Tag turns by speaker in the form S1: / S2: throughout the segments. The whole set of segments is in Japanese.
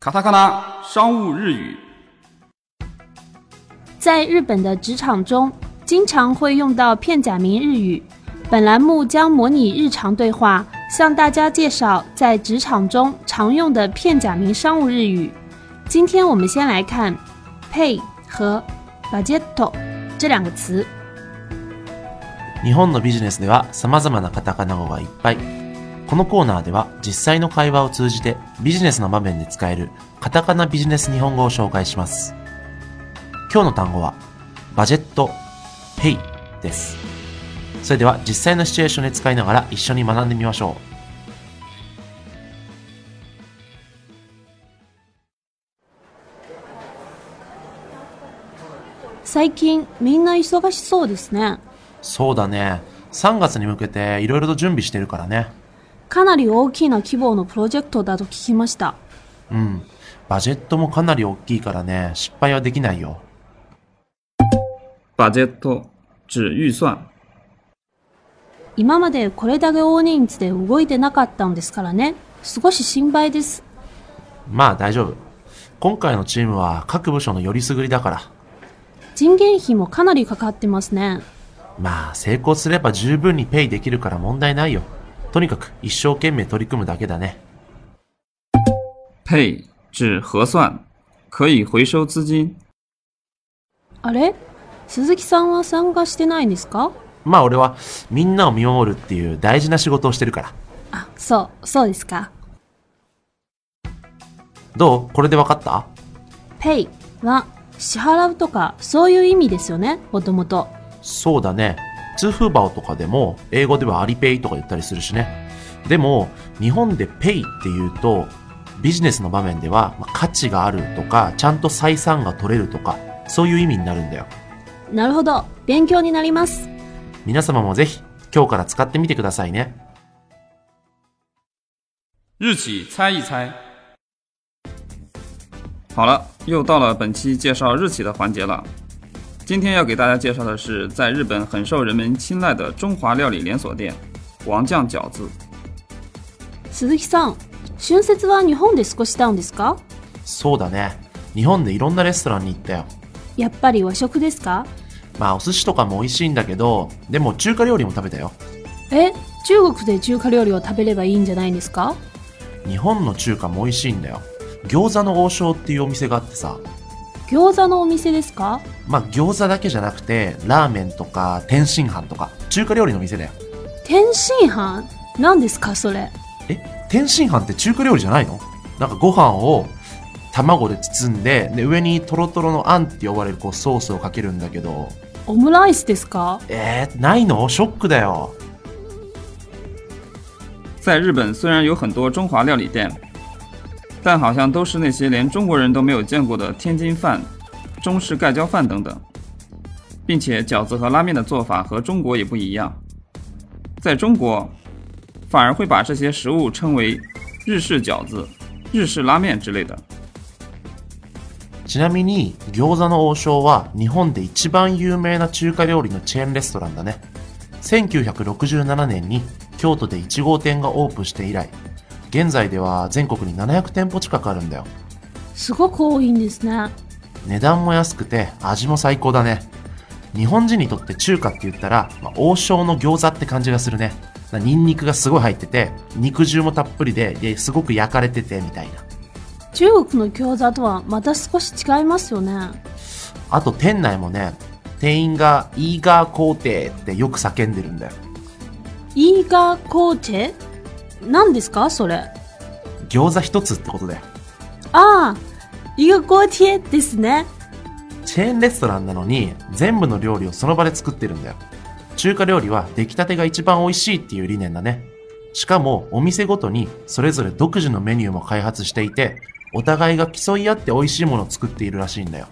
S1: 卡塔卡纳商务日语。
S2: 在日本的职场中，经常会用到片假名日语。本栏目将模拟日常对话，向大家介绍在职场中常用的片假名商务日语。今天我们先来看 “pay” 和 “budget” 这两个词。
S3: 日本のビジネスでは様々なカタカナ語がいっぱい。 このコーナーでは実際の会話を通じてビジネスの場面で使えるカタカナビジネス日本語を紹介します。今日の単語はバジェット、ペイです。それでは実際のシチュエーションで使いながら一緒に学んでみましょう。
S2: 最近みんな忙しそうですね。
S3: そうだね。3月に向けていろいろと準備してるからね。
S2: かなり大きな規模のプロジェクトだと聞きました。
S3: うん。バジェットもかなり大きいからね、失敗はできないよ。
S1: バジェット指预算。
S2: 今までこれだけ大人数で動いてなかったんですからね。少し心配です。
S3: まあ大丈夫。今回のチームは各部署のよりすぐりだから。
S2: 人件費もかなりかかってますね。
S3: まあ成功すれば十分にペイできるから問題ないよ。とにかく一生懸命取り組むだけだね。
S1: Pay 指核算，可以回收资金？
S2: あれ？鈴木さんは参加してないんですか？
S3: まあ俺はみんなを見守るっていう大事な仕事をしてるから。
S2: あ、そう、そうですか。
S3: どう？これでわかった
S2: ？pay は支払うとかそういう意味ですよね、もともと。
S3: そうだね。通風バオとかでも英語ではアリペイとか言ったりするしね。でも日本でペイって言うとビジネスの場面ではまあ価値があるとかちゃんと採算が取れるとかそういう意味になるんだよ。
S2: なるほど、勉強になります。
S3: 皆様もぜひ今日から使ってみてくださいね。
S1: 日企猜一猜。好了，又到了本期介绍日企的环节了。今天要给大家介绍的是在日本很受人们青睐的中华料理连锁店——王酱饺子。
S2: 鈴木さん、春節は日本で過ごしたんですか？
S3: そうだね。日本でいろんなレストランに行ったよ。
S2: やっぱり和食ですか？
S3: まあお寿司とかも美味しいんだけど、でも中華料理も食べたよ。
S2: え、中国で中華料理を食べればいいんじゃないんですか？
S3: 日本の中華も美味しいんだよ。餃子の王将っていうお店があってさ、
S2: 餃子のお店ですか？
S3: まあ餃子だけじゃなくて、ラーメンとか天津飯とか、中華料理の店だよ。
S2: 天津飯？何ですかそれ？
S3: え？天津飯って中華料理じゃないの？なんかご飯を卵で包んで、で上にトロトロのあんって呼ばれるこうソースをかけるんだけど、
S2: オムライスですか？
S3: えー、ないの？ショックだよ。
S1: 在日本虽然有很多中华料理店，但好像都是那些连中国人都没有见过的天津饭、中式盖浇饭等等，并且饺子和拉面的做法和中国也不一样。在中国，反而会把这些食物称为日式饺子、日式拉面之类的。
S3: ちなみに、餃子の王将は日本で一番有名な中華料理のチェーンレストランだね。1967年に京都で1号店がオープンして以来、 現在では全国に700店舗近くあるんだよ。
S2: すごく多いんですね。
S3: 値段も安くて味も最高だね。日本人にとって中華って言ったら、まあ王将の餃子って感じがするね。なニンニクがすごい入ってて、肉汁もたっぷりで、ですごく焼かれててみたいな。
S2: 中国の餃子とはまた少し違いますよね。
S3: あと店内もね、店員がイーガー皇帝ってよく叫んでるんだよ。
S2: イーガーコーチェ何ですかそれ？
S3: 餃子一つってことだよ。
S2: ああ、イーガーコーチェですね。
S3: チェーンレストランなのに全部の料理をその場で作ってるんだよ。中華料理は出来たてが一番美味しいっていう理念だね。しかも、お店ごとにそれぞれ独自のメニューも開発していて、お互いが競い合って美味しいものを作っているらしいんだよ。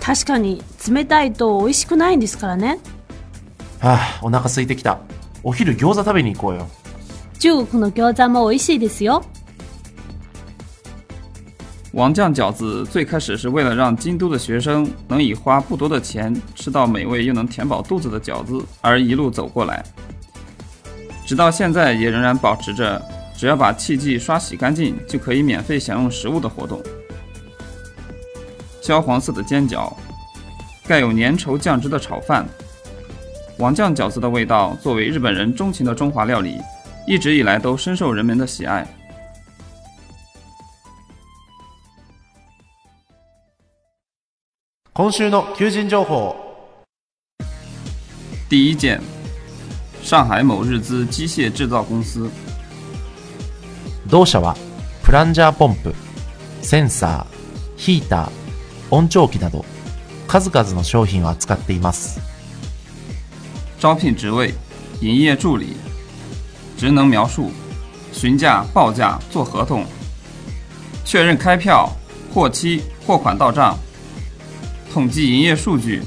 S2: 確かに冷たいと美味しくないんですからね
S3: はあ、お腹空いてきた。お昼餃子食べに行こうよ。
S2: 中国の餃子も美味しいですよ
S1: 王酱饺子最开始是为了让京都的学生能以花不多的钱吃到美味又能填饱肚子的饺子而一路走过来，直到现在也仍然保持着只要把器具刷洗干净就可以免费享用食物的活动。焦黄色的煎饺，盖有粘稠酱汁的炒饭，王酱饺子的味道作为日本人钟情的中华料理， 一直以来都深受人们的喜爱。
S3: 今週の求人情報。
S1: 第一件，上海某日资机械制造公司，
S3: 同社は、プランジャーポンプ、センサー、ヒーター、温調器など、数々の商品を扱っています。
S1: 招聘职位：营业助理。 职能描述：询价、报价、做合同，确认开票、货期、货款到账，统计营业数据，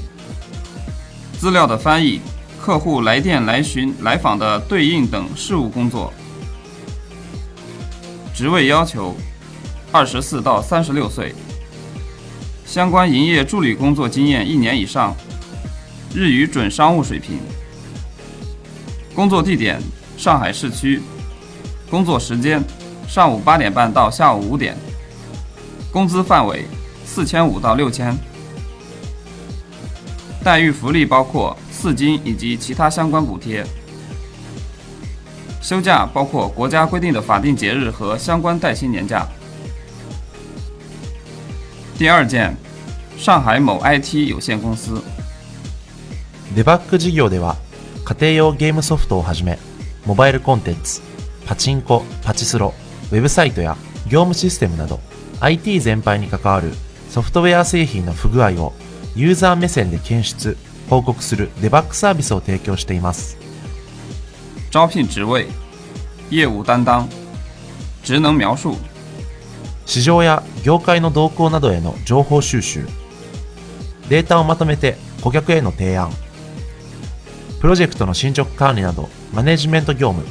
S1: 资料的翻译，客户来电、来询、来访的对应等事务工作。职位要求：二十四到三十六岁，相关营业助理工作经验一年以上，日语准商务水平。工作地点：上海市区。工作时间：上午八点半到下午五点。工资范围：四千五到六千。待遇福利包括四金以及其他相关补贴。休假包括国家规定的法定节日和相关带薪年假。第二件，上海某 IT 有限公司。
S3: デバッグ事業では、家庭用ゲームソフトをはじめ、 モバイルコンテンツ、パチンコ、パチスロ、ウェブサイトや業務システムなど、IT 全般に関わるソフトウェア製品の不具合をユーザー目線で検出、報告するデバッグサービスを提供しています。
S1: 招聘职位：业务担当。职能描述：
S3: 市場や業界の動向などへの情報収集、データをまとめて顧客への提案、プロジェクトの進捗管理などマネジメント業務、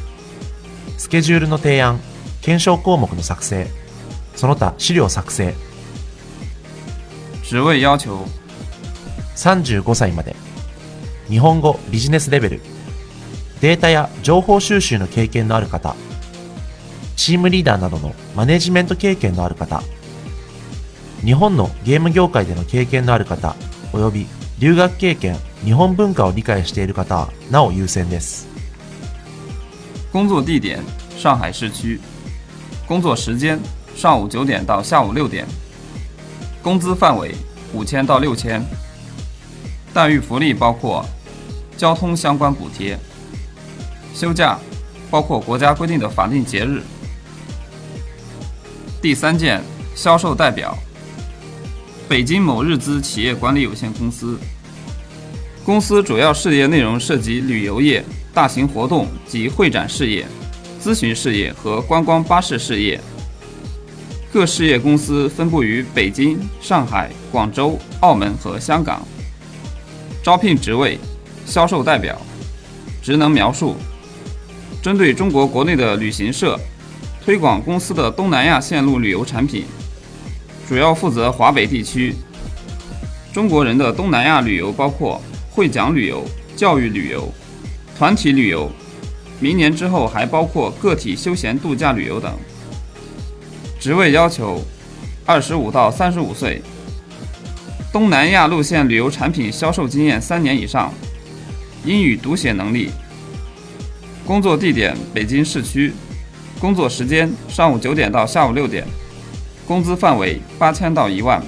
S3: スケジュールの提案、検証項目の作成、その他資料作成、
S1: 职位要求
S3: ：35歳まで、日本語ビジネスレベル、データや情報収集の経験のある方、チームリーダーなどのマネジメント経験のある方、日本のゲーム業界での経験のある方、および留学経験、日本文化を理解している方はなお優先です。
S1: 工作地点：上海市区。工作时间：上午九点到下午六点。工资范围：五千到六千。待遇福利包括交通相关补贴。休假包括国家规定的法定节日。第三件，销售代表。北京某日资企业管理有限公司。 公司主要事业内容涉及旅游业、大型活动及会展事业、咨询事业和观光巴士事业。各事业公司分布于北京、上海、广州、澳门和香港。招聘职位：销售代表。职能描述：针对中国国内的旅行社，推广公司的东南亚线路旅游产品，主要负责华北地区。中国人的东南亚旅游包括会讲旅游、教育旅游、团体旅游，明年之后还包括个体休闲度假旅游等。职位要求：二十五到三十五岁，东南亚路线旅游产品销售经验三年以上，英语读写能力。工作地点：北京市区，工作时间：上午九点到下午六点，工资范围：八千到一万。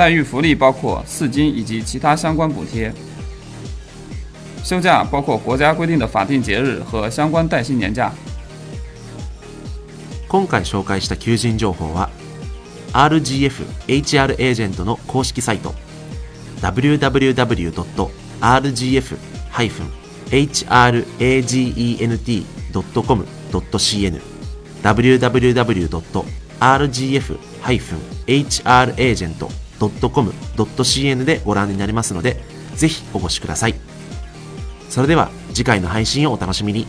S1: 待遇福利包括四金以及其他相关补贴。休假包括国家规定的法定节日和相关带薪年假。
S3: 今回紹介した求人情報は RGF HR エージェントの公式サイト www.rgf-hragent.com.cn www.rgf-hragent.com .com.cn でご覧になりますので、ぜひお越しください。それでは次回の配信をお楽しみに。